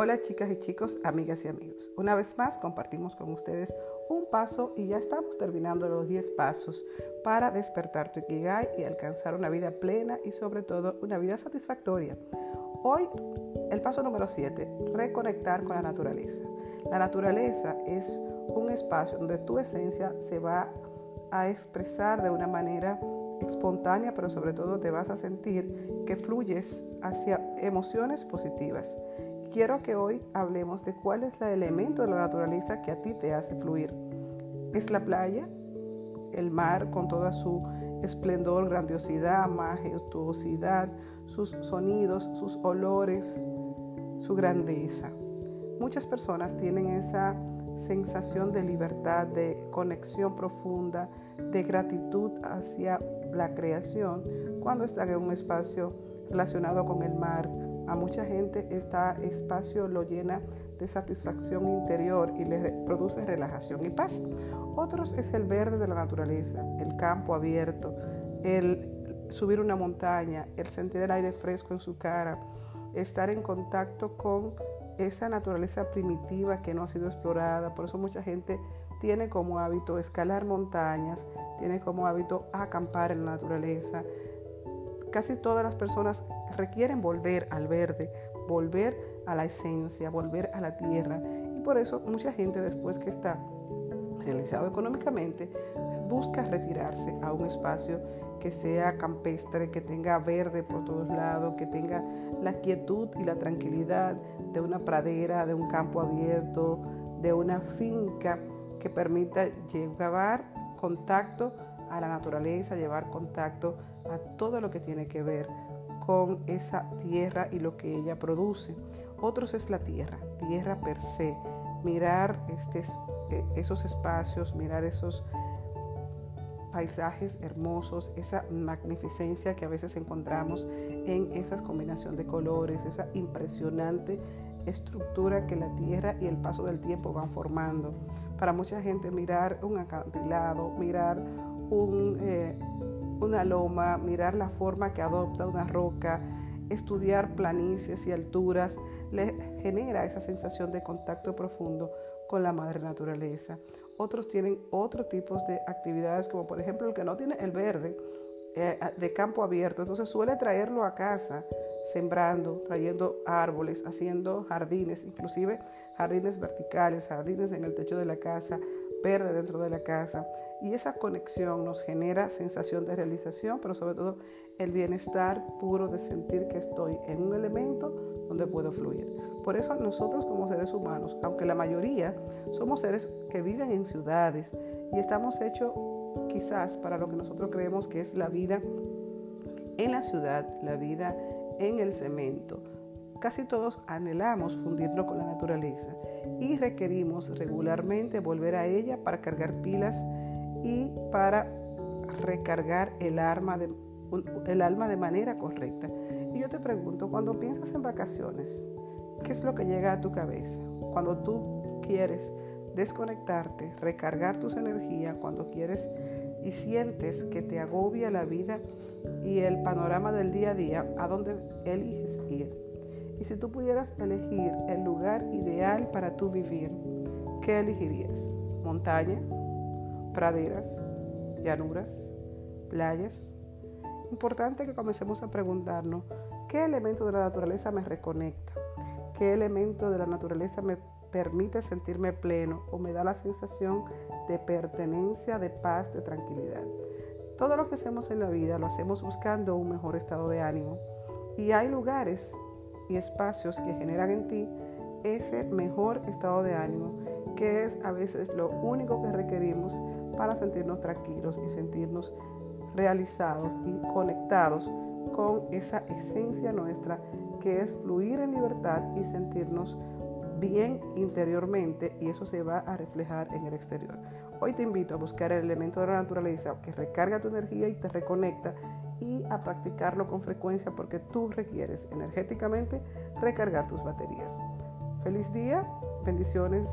Hola chicas y chicos, amigas y amigos. Una vez más compartimos con ustedes un paso y ya estamos terminando los 10 pasos para despertar tu Ikigai y alcanzar una vida plena y sobre todo una vida satisfactoria. Hoy el paso número 7, reconectar con la naturaleza. La naturaleza es un espacio donde tu esencia se va a expresar de una manera espontánea, pero sobre todo te vas a sentir que fluyes hacia emociones positivas. Quiero que hoy hablemos de cuál es el elemento de la naturaleza que a ti te hace fluir. ¿Es la playa? ¿El mar con toda su esplendor, grandiosidad, majestuosidad, sus sonidos, sus olores, su grandeza? Muchas personas tienen esa sensación de libertad, de conexión profunda, de gratitud hacia la creación cuando están en un espacio relacionado con el mar. A mucha gente este espacio lo llena de satisfacción interior y le produce relajación y paz. Otros es el verde de la naturaleza, el campo abierto, el subir una montaña, el sentir el aire fresco en su cara, estar en contacto con esa naturaleza primitiva que no ha sido explorada. Por eso mucha gente tiene como hábito escalar montañas, tiene como hábito acampar en la naturaleza. Casi todas las personas requieren volver al verde, volver a la esencia, volver a la tierra. Y por eso mucha gente después que está realizado económicamente busca retirarse a un espacio que sea campestre, que tenga verde por todos lados, que tenga la quietud y la tranquilidad de una pradera, de un campo abierto, de una finca que permita llevar contacto a la naturaleza, llevar contacto a todo lo que tiene que ver con esa tierra y lo que ella produce. Otros es la tierra, tierra per se. Mirar este, eh, esos espacios, mirar esos paisajes hermosos, esa magnificencia que a veces encontramos en esa combinación de colores, esa impresionante estructura que la tierra y el paso del tiempo van formando. Para mucha gente mirar un acantilado, mirar un, eh, una loma, mirar la forma que adopta una roca, estudiar planicies y alturas, le genera esa sensación de contacto profundo con la madre naturaleza. Otros tienen otros tipos de actividades, como por ejemplo el que no tiene el verde eh, de campo abierto, entonces suele traerlo a casa, sembrando, trayendo árboles, haciendo jardines, inclusive jardines verticales, jardines en el techo de la casa, verde dentro de la casa. Y esa conexión nos genera sensación de realización, pero sobre todo el bienestar puro de sentir que estoy en un elemento donde puedo fluir. Por eso nosotros como seres humanos, aunque la mayoría somos seres que viven en ciudades y estamos hechos quizás para lo que nosotros creemos que es la vida en la ciudad, la vida en el cemento. Casi todos anhelamos fundirnos con la naturaleza y requerimos regularmente volver a ella para cargar pilas y para recargar el, el alma de manera correcta. Y yo te pregunto, cuando piensas en vacaciones, ¿Qué es lo que llega a tu cabeza? Cuando tú quieres desconectarte, recargar tus energías, cuando quieres y sientes que te agobia la vida y el panorama del día a día, ¿a dónde eliges ir? Y si tú pudieras elegir el lugar ideal para tu vivir, ¿qué elegirías? ¿Montaña? ¿Praderas? ¿Llanuras? ¿Playas? Importante que comencemos a preguntarnos, ¿qué elemento de la naturaleza me reconecta? qué elemento de la naturaleza me permite sentirme pleno o me da la sensación de pertenencia, de paz, de tranquilidad. Todo lo que hacemos en la vida lo hacemos buscando un mejor estado de ánimo. Y hay lugares y espacios que generan en ti ese mejor estado de ánimo, que es a veces lo único que requerimos para sentirnos tranquilos y sentirnos realizados y conectados con esa esencia nuestra que es fluir en libertad y sentirnos bien interiormente y eso se va a reflejar en el exterior. Hoy te invito a buscar el elemento de la naturaleza que recarga tu energía y te reconecta y a practicarlo con frecuencia porque tú requieres energéticamente recargar tus baterías. Feliz día, bendiciones